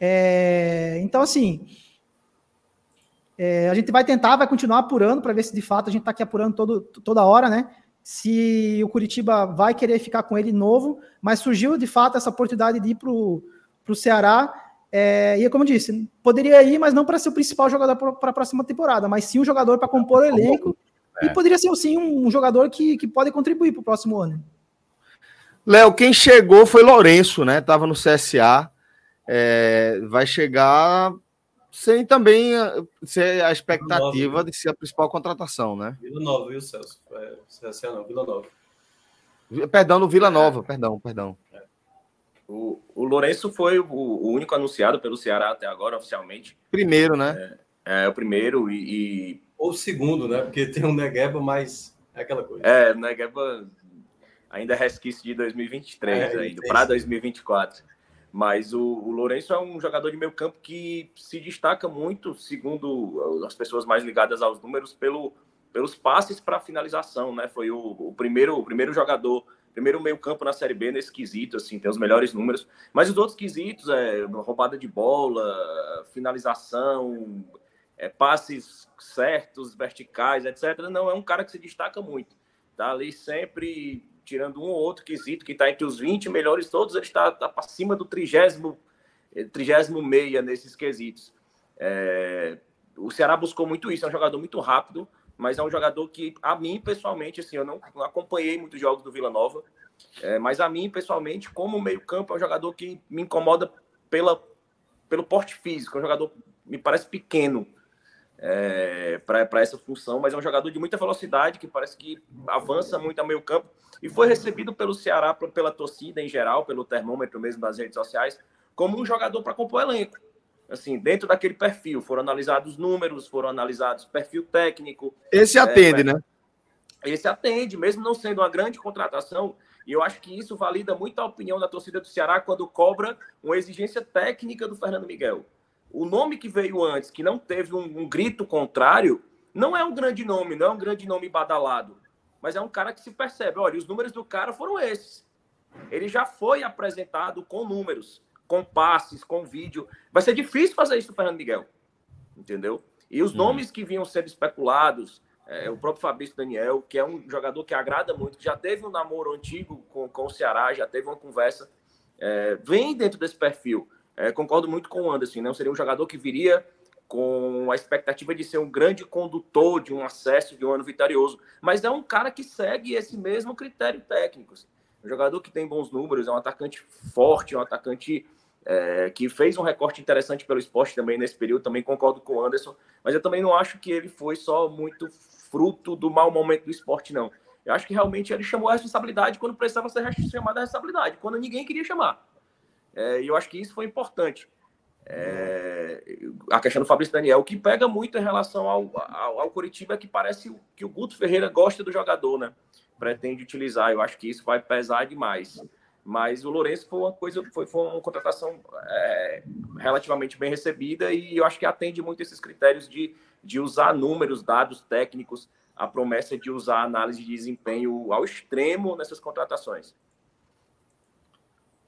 [SPEAKER 2] É, então, assim, é, a gente vai tentar, vai continuar apurando para ver se de fato a gente está aqui apurando todo, toda hora, né? se o Curitiba vai querer ficar com ele novo, mas surgiu de fato essa oportunidade de ir para o Ceará. É, e como eu disse, poderia ir, mas não para ser o principal jogador para a próxima temporada, mas sim um jogador para compor o elenco. É. E poderia ser sim um jogador que, que pode contribuir para o próximo ano.
[SPEAKER 1] Léo, quem chegou foi Lourenço, né? Tava no CSA. É, vai chegar sem também eh, ser a expectativa Nova, de ser a principal contratação, né?
[SPEAKER 4] Vila Nova, viu, Celso? É, CSA não, Vila Nova.
[SPEAKER 1] Perdão, no Vila Nova, é. perdão, perdão.
[SPEAKER 3] O, o Lourenço foi o, o, único anunciado pelo Ceará até agora, oficialmente.
[SPEAKER 1] Primeiro, né?
[SPEAKER 3] É, é o primeiro e, e,
[SPEAKER 4] Ou o segundo, né? Porque tem um Negueba, mas é aquela coisa.
[SPEAKER 3] É, Negueba ainda é resquício de 2023 é, ainda, para 2024. Mas o, o Lourenço é um jogador de meio campo que se destaca muito, segundo as pessoas mais ligadas aos números, pelo, pelos passes para finalização, né? Foi o, o, primeiro, o primeiro jogador, primeiro meio campo na Série B nesse quesito, assim, tem os melhores números. Mas os outros quesitos, é roubada de bola, finalização, é, passes certos, verticais, etc. Não, é um cara que se destaca muito. Tá ali sempre tirando um ou outro quesito que está entre os 20 melhores todos, ele está, tá para cima do trigésimo, trigésimo meia nesses quesitos. É, o Ceará buscou muito isso, é um jogador muito rápido, mas é um jogador que, a mim, pessoalmente, assim, eu não, não acompanhei muitos jogos do Vila Nova, é, mas a mim, pessoalmente, como meio campo, é um jogador que me incomoda pela, pelo porte físico, é um jogador, me parece pequeno, é, para essa função, mas é um jogador de muita velocidade, que parece que avança muito a meio campo, e foi recebido pelo Ceará, pela torcida em geral, pelo termômetro mesmo das redes sociais, como um jogador para compor elenco. Assim, dentro daquele perfil. Foram analisados números, foram analisados perfil técnico.
[SPEAKER 1] Esse atende, é, né?
[SPEAKER 3] Esse atende, mesmo não sendo uma grande contratação. E eu acho que isso valida muito a opinião da torcida do Ceará quando cobra uma exigência técnica do Fernando Miguel. O nome que veio antes, que não teve um, um grito contrário, não é um grande nome, não é um grande nome badalado. Mas é um cara que se percebe. Olha, os números do cara foram esses. Ele já foi apresentado com números com passes, com vídeo. Vai ser difícil fazer isso o Fernando Miguel. Entendeu? E os uhum. nomes que vinham sendo especulados, é, o próprio Fabrício Daniel, que é um jogador que agrada muito, que já teve um namoro antigo com, com o Ceará, já teve uma conversa, é, vem dentro desse perfil. É, concordo muito com o Anderson, não né? seria um jogador que viria com a expectativa de ser um grande condutor de um acesso de um ano vitorioso, mas é um cara que segue esse mesmo critério técnico. Assim. Um jogador que tem bons números, é um atacante forte, é um atacante é, que fez um recorte interessante pelo esporte também nesse período. Também concordo com o Anderson, mas eu também não acho que ele foi só muito fruto do mau momento do esporte, não. Eu acho que realmente ele chamou a responsabilidade quando precisava ser chamado a responsabilidade, quando ninguém queria chamar. É, e eu acho que isso foi importante. É, a questão do Fabrício Daniel, o que pega muito em relação ao, ao, ao Curitiba é que parece que o Guto Ferreira gosta do jogador, né? pretende utilizar. Eu acho que isso vai pesar demais. Mas o Lourenço foi uma coisa, foi, foi uma contratação é, relativamente bem recebida e eu acho que atende muito esses critérios de, de usar números, dados técnicos, a promessa de usar análise de desempenho ao extremo nessas contratações.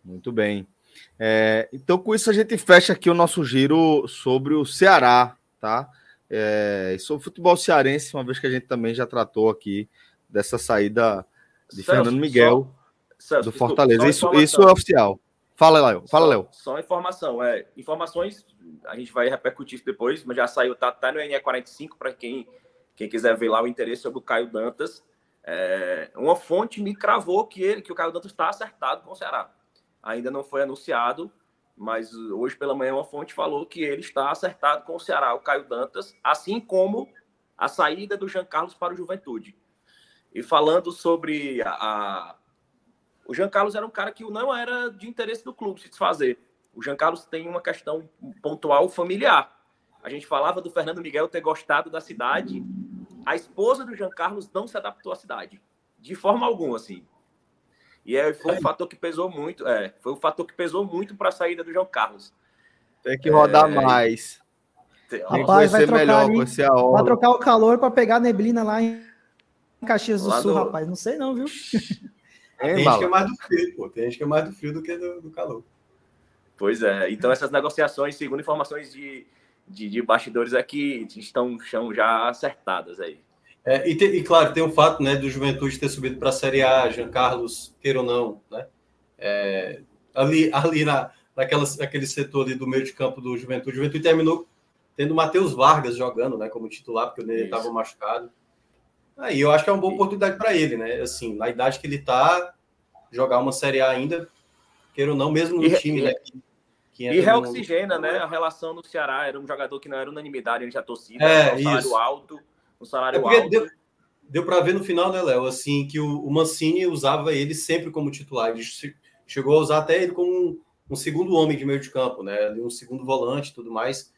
[SPEAKER 1] Muito bem. É, então, com isso, a gente fecha aqui o nosso giro sobre o Ceará, tá? É, sobre o futebol cearense, uma vez que a gente também já tratou aqui dessa saída de Celso, Fernando Miguel só, Celso, do Fortaleza. Isso, isso é oficial. Fala, Léo. Fala, Léo.
[SPEAKER 3] Só informação. É, informações, a gente vai repercutir isso depois, mas já saiu, tá, tá no NE45 para quem, quem quiser ver lá o interesse sobre o Caio Dantas. É, uma fonte me cravou que, ele, que o Caio Dantas está acertado com o Ceará. Ainda não foi anunciado, mas hoje pela manhã uma fonte falou que ele está acertado com o Ceará, o Caio Dantas, assim como a saída do Jean Carlos para o Juventude. E falando sobre a, a... O Jean Carlos era um cara que não era de interesse do clube se desfazer. O Jean Carlos tem uma questão pontual familiar. A gente falava do Fernando Miguel ter gostado da cidade. A esposa do Jean Carlos não se adaptou à cidade. De forma alguma, assim. E é, foi um fator que pesou muito. É, foi um fator que pesou muito para a saída do João Carlos.
[SPEAKER 1] Tem que rodar é... mais.
[SPEAKER 2] Tem Rapaz, vai trocar, melhor, ali, vai trocar o calor para pegar neblina lá em Caxias do Sul, do... rapaz, não sei não, viu?
[SPEAKER 4] tem gente que é mais do frio, pô. Tem gente que é mais do frio do que do, do calor.
[SPEAKER 3] Pois é. Então, essas negociações, segundo informações de, de, de bastidores, que estão, estão já acertadas aí.
[SPEAKER 4] É, e, te, e, claro, tem o fato né, do Juventude ter subido para a Série A, Jean Carlos, queira ou não, né? É, ali ali na, naquela, naquele setor ali do meio de campo do Juventude, o Juventude terminou tendo o Matheus Vargas jogando né, como titular, porque ele estava machucado. Aí eu acho que é uma boa oportunidade para ele, né? Assim, na idade que ele tá, jogar uma Série A ainda, queira ou não, mesmo no e, time, e, né? Que,
[SPEAKER 3] que e reoxigena, no... né? A relação no Ceará era um jogador que não era unanimidade entre a torcida, é, um salário isso. alto, um salário é alto.
[SPEAKER 4] Deu, deu para ver no final, né, Léo? Assim, que o, o, Mancini usava ele sempre como titular. Ele chegou a usar até ele como um, um segundo homem de meio de campo, né? Um segundo volante e tudo mais.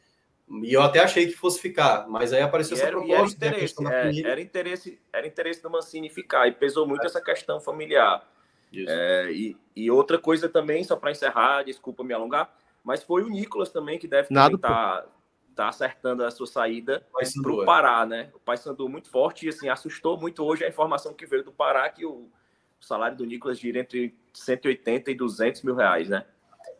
[SPEAKER 4] E eu até achei que fosse ficar, mas aí apareceu e essa era, proposta.
[SPEAKER 3] Era interesse, é, era, interesse, era interesse do Mancini ficar, e pesou muito é. essa questão familiar. É, e, e, outra coisa também, só para encerrar, desculpa me alongar, mas foi o Nicolas também que deve estar tá, tá acertando a sua saída para o Pará, né? O Paysandu muito forte e assim, assustou muito hoje a informação que veio do Pará que o, o salário do Nicolas gira entre 180 e 200 mil reais, né?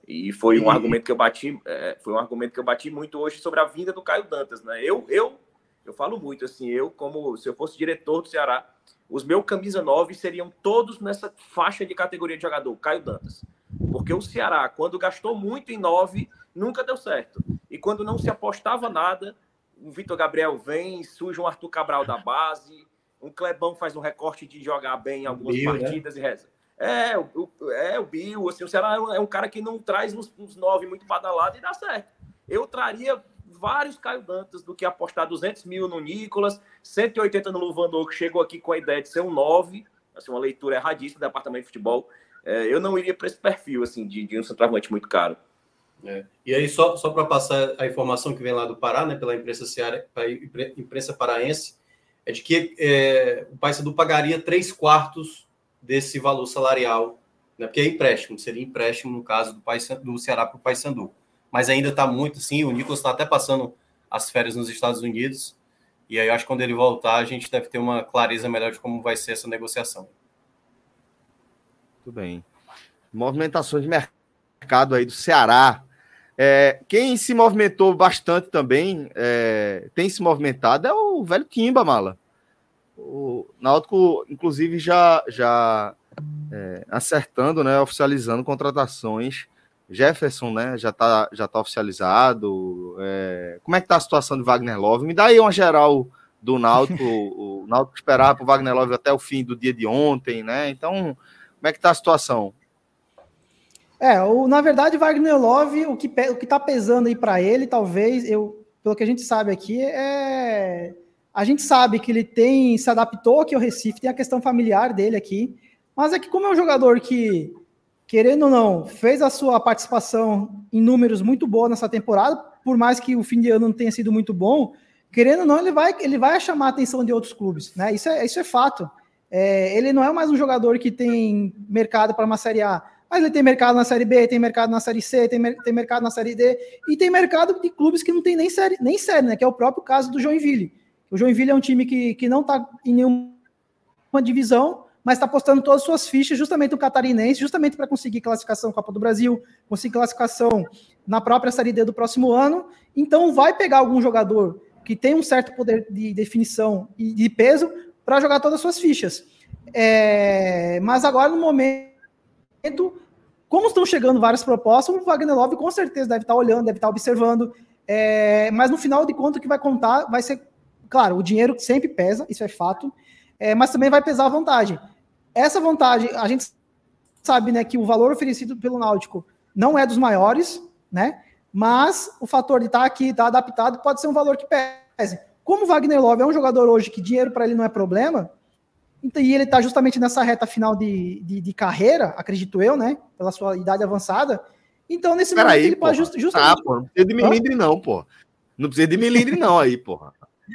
[SPEAKER 3] E foi um argumento que eu bati, é, foi um argumento que eu bati muito hoje sobre a vinda do Caio Dantas, né? Eu, eu, eu falo muito assim, eu como se eu fosse diretor do Ceará, os meus camisa 9 seriam todos nessa faixa de categoria de jogador, Caio Dantas. Porque o Ceará, quando gastou muito em 9, nunca deu certo. E quando não se apostava nada, o Vitor Gabriel vem, surge um Arthur Cabral da base, um Clebão faz um recorte de jogar bem em algumas Bio, né? partidas né? e reza. É, o, é, o Bill, assim, o Ceará é um, é um cara que não traz uns, uns nove muito badalados e dá certo. Eu traria vários Caio Dantas do que apostar 200 mil no Nicolas, 180 no Luvandor, que chegou aqui com a ideia de ser um 9, assim, uma leitura erradíssima do departamento de futebol. É, eu não iria para esse perfil, assim, de, de um centroavante muito caro.
[SPEAKER 4] É. E aí, só, só para passar a informação que vem lá do Pará, né, pela imprensa, Ceará, imprensa paraense, é de que é, o Paysandu pagaria três quartos desse valor salarial, né, porque é empréstimo, seria empréstimo no caso do, Paysandu, do Ceará para o Paysandu. Mas ainda está muito, sim, o Nicolas está até passando as férias nos Estados Unidos, e aí eu acho que quando ele voltar, a gente deve ter uma clareza melhor de como vai ser essa negociação.
[SPEAKER 1] Muito bem. Movimentações de mercado aí do Ceará. É, quem se movimentou bastante também, é, tem se movimentado, é o velho Timba, mala. O Náutico, inclusive, já, já é, acertando, né, oficializando contratações. Jefferson, né, já está já tá oficializado. É, como é que tá a situação de Wagner Love? Me dá aí uma geral do Náutico. o, o Náutico esperava para o Wagner Love até o fim do dia de ontem, né? Então, como é que tá a situação?
[SPEAKER 2] É, o, na verdade, Wagner Love, o que o que tá pesando aí para ele, talvez, eu, pelo que a gente sabe aqui, é a gente sabe que ele tem se adaptou aqui ao Recife, tem a questão familiar dele aqui, mas é que como é um jogador que querendo ou não, fez a sua participação em números muito boa nessa temporada, por mais que o fim de ano não tenha sido muito bom, querendo ou não, ele vai, ele vai chamar a atenção de outros clubes, né? Isso é, isso é fato. É, ele não é mais um jogador que tem mercado para uma Série A, mas ele tem mercado na Série B, tem mercado na Série C, tem, tem mercado na Série D, e tem mercado de clubes que não tem nem série, nem série, né? Que é o próprio caso do Joinville. O Joinville é um time que, que não está em nenhuma divisão, mas está postando todas as suas fichas justamente no catarinense, justamente para conseguir classificação Copa do Brasil, conseguir classificação na própria Série D do próximo ano. Então vai pegar algum jogador que tem um certo poder de definição e de peso para jogar todas as suas fichas. É, mas agora, no momento, como estão chegando várias propostas, o Wagner Love com certeza deve estar tá olhando, deve estar tá observando. É, mas no final de contas, o que vai contar vai ser, claro, o dinheiro sempre pesa, isso é fato, é, mas também vai pesar a vantagem. Essa vantagem, a gente sabe né, que o valor oferecido pelo Náutico não é dos maiores, né? Mas o fator de estar tá aqui, estar adaptado, pode ser um valor que pese. Como o Wagner Love é um jogador hoje que dinheiro para ele não é problema, então, e ele está justamente nessa reta final de, de, de, carreira, acredito eu, né? Pela sua idade avançada. Então, nesse
[SPEAKER 1] Pera momento, aí, ele pode just, justamente. Ah, pô, não precisa de milindre, não, pô. Não precisa de milindre, não, aí, porra.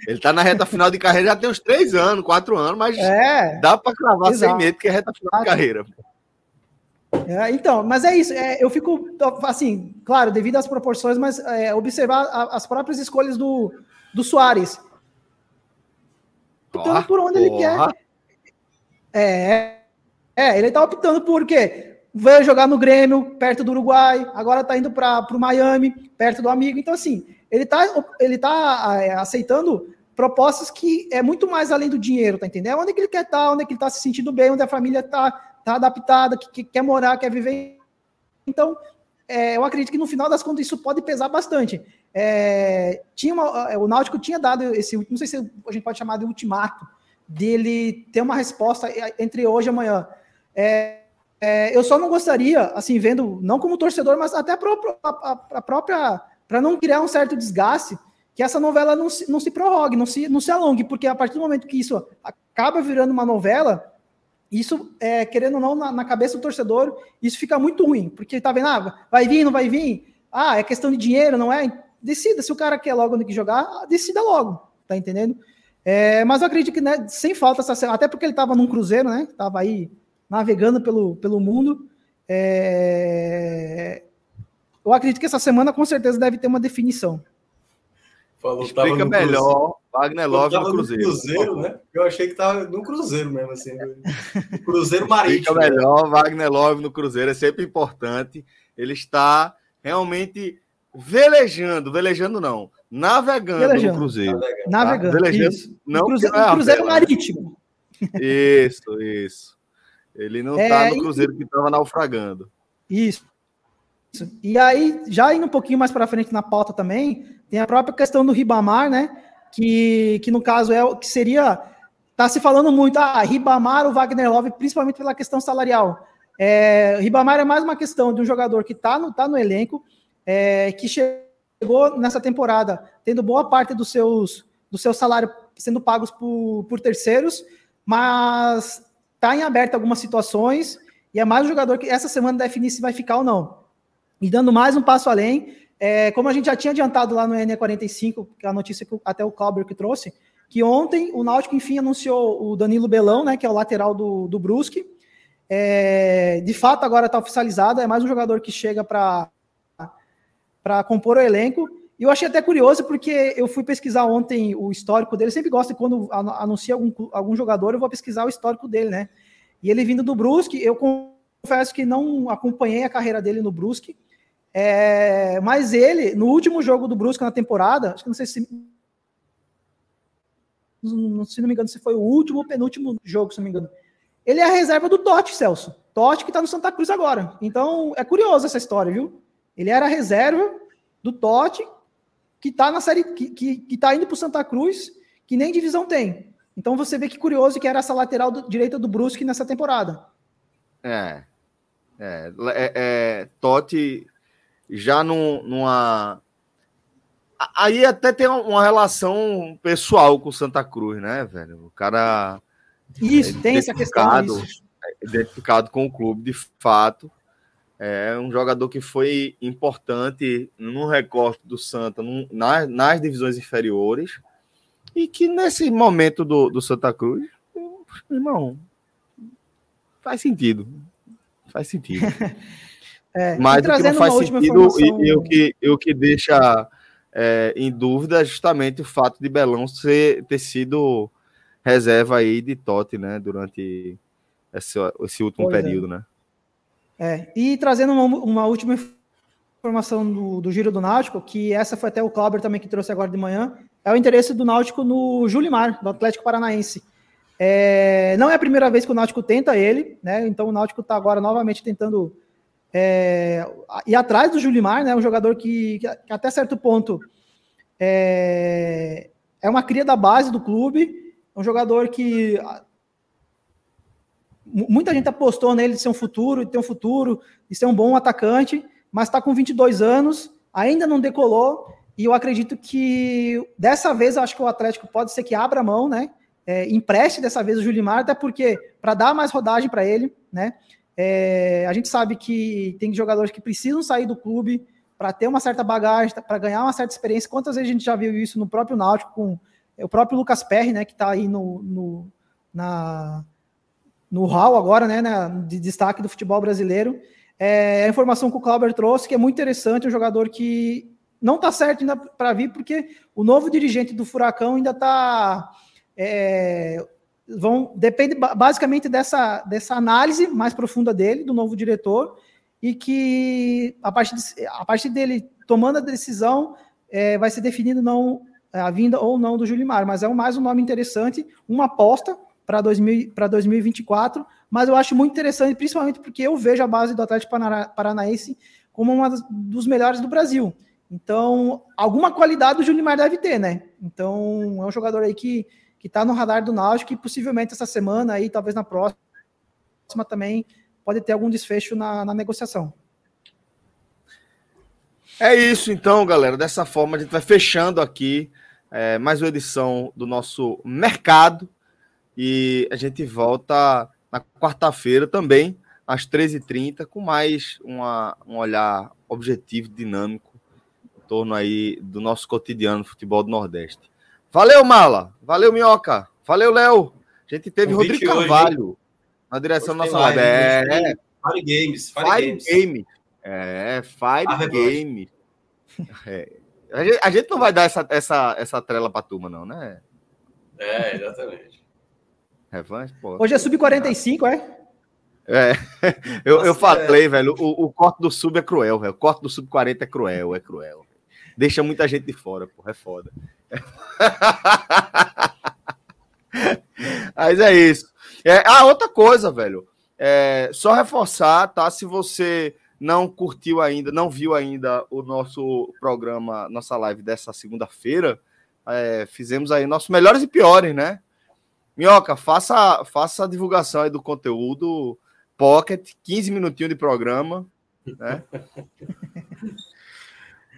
[SPEAKER 1] Ele está na reta final de carreira já tem uns três anos, quatro anos, mas é, dá para cravar exato. sem medo, que é reta final de carreira.
[SPEAKER 2] É, então, mas é isso. É, eu fico, assim, claro, devido às proporções, mas é, observar a, as próprias escolhas do, do Soares. Optando por onde ele quer. É, é, ele tá optando por quê? Veio jogar no Grêmio, perto do Uruguai, agora tá indo para o Miami, perto do amigo. Então, assim, ele tá, ele tá é, aceitando propostas que é muito mais além do dinheiro, tá entendendo? Onde é que ele quer estar, tá, onde é que ele tá se sentindo bem, onde a família tá, tá adaptada, que, que quer morar, quer viver. Então, é, eu acredito que no final das contas isso pode pesar bastante. É, tinha uma, é, o Náutico tinha dado esse, não sei se a gente pode chamar de ultimato, dele ter uma resposta entre hoje e amanhã. É, é, eu só não gostaria, assim, vendo, não como torcedor, mas até a própria, a, a própria para não criar um certo desgaste, que essa novela não se, não se prorrogue, não se, não se alongue, porque a partir do momento que isso acaba virando uma novela, isso, é, querendo ou não, na, na, cabeça do torcedor, isso fica muito ruim, porque tá vendo, ah, vai vir, não vai vir, ah, é questão de dinheiro, não é? Decida, se o cara quer logo que jogar, decida logo, tá entendendo? É, mas eu acredito que né, sem falta, até porque ele estava num cruzeiro, né? Tava aí navegando pelo, pelo mundo. É, eu acredito que essa semana com certeza deve ter uma definição.
[SPEAKER 1] Falou, Explica melhor Wagner Love no Cruzeiro.
[SPEAKER 4] Cruzeiro né? Eu achei que estava no Cruzeiro mesmo, assim. No cruzeiro Marítimo.
[SPEAKER 1] Explica melhor Wagner Love no Cruzeiro, é sempre importante. Ele está realmente velejando, velejando não, navegando velejando. no Cruzeiro.
[SPEAKER 2] Navegando. Tá? Velejando,
[SPEAKER 1] isso. Não,
[SPEAKER 2] Cruzeiro, é cruzeiro Marítimo.
[SPEAKER 1] Isso, isso. Ele não está é, no Cruzeiro e... que estava naufragando.
[SPEAKER 2] Isso. E aí, já indo um pouquinho mais para frente na pauta também, tem a própria questão do Ribamar, né? Que, que no caso é que seria. Tá se falando muito, ah, Ribamar ou Wagner Love, principalmente pela questão salarial. É, Ribamar é mais uma questão de um jogador que está no, tá no elenco, é, que chegou nessa temporada tendo boa parte dos seus, do seu salário sendo pagos por, por terceiros, mas está em aberto algumas situações e é mais um jogador que essa semana define se vai ficar ou não. E dando mais um passo além, é, como a gente já tinha adiantado lá no NE45, que é a notícia que até o Clauber que trouxe, que ontem o Náutico, enfim, anunciou o Danilo Belão, né, que é o lateral do, do Brusque. É, de fato, agora está oficializado, é mais um jogador que chega para compor o elenco. E eu achei até curioso, porque eu fui pesquisar ontem o histórico dele. Eu sempre gosto, quando anuncia algum, algum jogador, eu vou pesquisar o histórico dele, né? E ele vindo do Brusque, eu confesso que não acompanhei a carreira dele no Brusque, é, mas ele, no último jogo do Brusque na temporada, acho que não sei se. Se não me engano, se foi o último penúltimo jogo, se não me engano. Ele é a reserva do Totti, Celso. Totti que tá no Santa Cruz agora. Então, é curioso essa história, viu? Ele era a reserva do Totti, que tá na série. que, que, que tá indo pro Santa Cruz, que nem divisão tem. Então você vê que curioso que era essa lateral do, direita do Brusque nessa temporada.
[SPEAKER 1] É. É, é, é Totti já num, numa. Aí até tem uma relação pessoal com Santa Cruz, né, velho? O cara.
[SPEAKER 2] Isso, é tem essa questão. Isso.
[SPEAKER 1] É identificado com o clube, de fato. É um jogador que foi importante no recorte do Santa nas, nas divisões inferiores e que nesse momento do, do Santa Cruz, irmão, faz sentido. Faz sentido. É, Mas o que não faz sentido e, e, o que, e o que deixa é, em dúvida é justamente o fato de Belão ser, ter sido reserva aí de Totti, né? Durante esse, esse último pois é. período, é. né?
[SPEAKER 2] É, e trazendo uma, uma última informação do, do, Giro do Náutico, que essa foi até o Clauber também que trouxe agora de manhã, é o interesse do Náutico no Julimar, do Atlético Paranaense. É, não é a primeira vez que o Náutico tenta ele, né? Então o Náutico está agora novamente tentando é, e atrás do Julimar, né, um jogador que, que até certo ponto é, é uma cria da base do clube, um jogador que muita gente apostou nele de ser um futuro, de ter um futuro, de ser um bom atacante, mas está com 22 anos, ainda não decolou, e eu acredito que dessa vez eu acho que o Atlético pode ser que abra mão, né? É, empreste dessa vez o Julimar, até porque para dar mais rodagem para ele, né? É, a gente sabe que tem jogadores que precisam sair do clube para ter uma certa bagagem, para ganhar uma certa experiência. Quantas vezes a gente já viu isso no próprio Náutico, com o próprio Lucas Perry, né, que está aí no, no, na, no hall agora, né, de destaque do futebol brasileiro. É, a informação que o Clauber trouxe, que é muito interessante, um jogador que não está certo ainda para vir, porque o novo dirigente do Furacão ainda está. É, vão depende basicamente dessa, dessa análise mais profunda dele, do novo diretor, e que a partir, de, a partir dele tomando a decisão, é, vai ser definido não a vinda ou não do Julimar, mas é mais um nome interessante, uma aposta para 2024, mas eu acho muito interessante, principalmente porque eu vejo a base do Atlético Paranaense como uma dos melhores do Brasil. Então, alguma qualidade o Julimar deve ter, né? Então, é um jogador aí que que está no radar do Náutico e possivelmente essa semana aí, talvez na próxima também pode ter algum desfecho na, na negociação.
[SPEAKER 1] É isso então, galera. Dessa forma a gente vai fechando aqui é, mais uma edição do nosso mercado e a gente volta na quarta-feira também às 13h30 com mais uma, um olhar objetivo, dinâmico em torno aí do nosso cotidiano futebol do Nordeste. Valeu, Mala. Valeu, Minhoca. Valeu, Léo. A gente teve Rodrigo Carvalho hoje, na direção da nossa live. É,
[SPEAKER 4] é. Fire Games.
[SPEAKER 1] Fire, Fire Games. Game. É, Fire ah, Game. É. A, gente, a, gente, não vai dar essa, essa, essa trela pra turma, não, né?
[SPEAKER 4] É, exatamente.
[SPEAKER 2] Revanche, pô. Hoje é sub-45, é?
[SPEAKER 1] É, eu, Nossa, eu falei, é. velho, o, o, corte do sub é cruel, velho. O corte do sub 40 é cruel, é cruel. Deixa muita gente de fora, pô, é foda. Mas é isso. É, ah, outra coisa, velho. É, só reforçar, tá? Se você não curtiu ainda, não viu ainda o nosso programa, nossa live dessa segunda-feira, é, fizemos aí nossos melhores e piores, né? Minhoca, faça, faça a divulgação aí do conteúdo Pocket, 15 minutinhos de programa, né?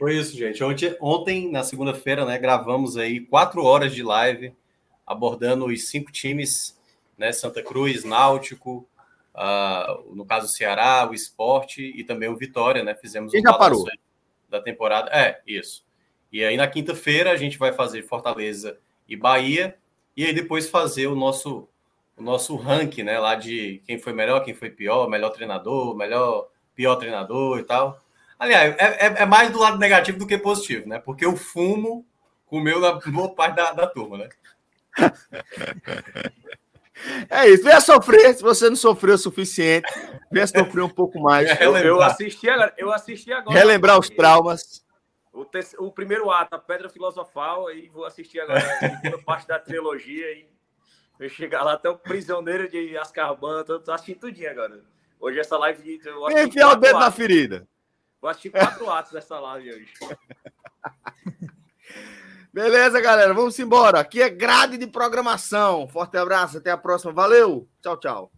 [SPEAKER 4] Foi isso, gente. Ontem, ontem na segunda-feira, né, gravamos aí quatro horas de live abordando os cinco times, né, Santa Cruz, Náutico, uh, no caso Ceará, o Esporte e também o Vitória, né? Fizemos
[SPEAKER 1] e já parou
[SPEAKER 4] da temporada. É, isso. E aí na quinta-feira a gente vai fazer Fortaleza e Bahia e aí depois fazer o nosso o nosso ranking, né, lá de quem foi melhor, quem foi pior, melhor treinador, melhor pior treinador e tal. Aliás, é, é, é mais do lado negativo do que positivo, né? Porque o fumo comeu na boa parte da, da turma, né?
[SPEAKER 1] É isso, venha sofrer. Se você não sofreu o suficiente, venha sofrer um pouco mais.
[SPEAKER 3] Eu, eu assisti agora. Eu assisti agora
[SPEAKER 1] Relembrar os traumas.
[SPEAKER 3] O, o, primeiro ato, a Pedra Filosofal, e vou assistir agora a segunda parte da trilogia e eu chegar lá até o Prisioneiro de Ascarban, tô, tô assistindo tudinho agora. Hoje essa live de.
[SPEAKER 1] Enfiar o dedo na ferida.
[SPEAKER 3] Vou assistir quatro atos dessa live hoje.
[SPEAKER 1] Beleza, galera, vamos embora. Aqui é grade de programação. Forte abraço, até a próxima. Valeu. Tchau, tchau.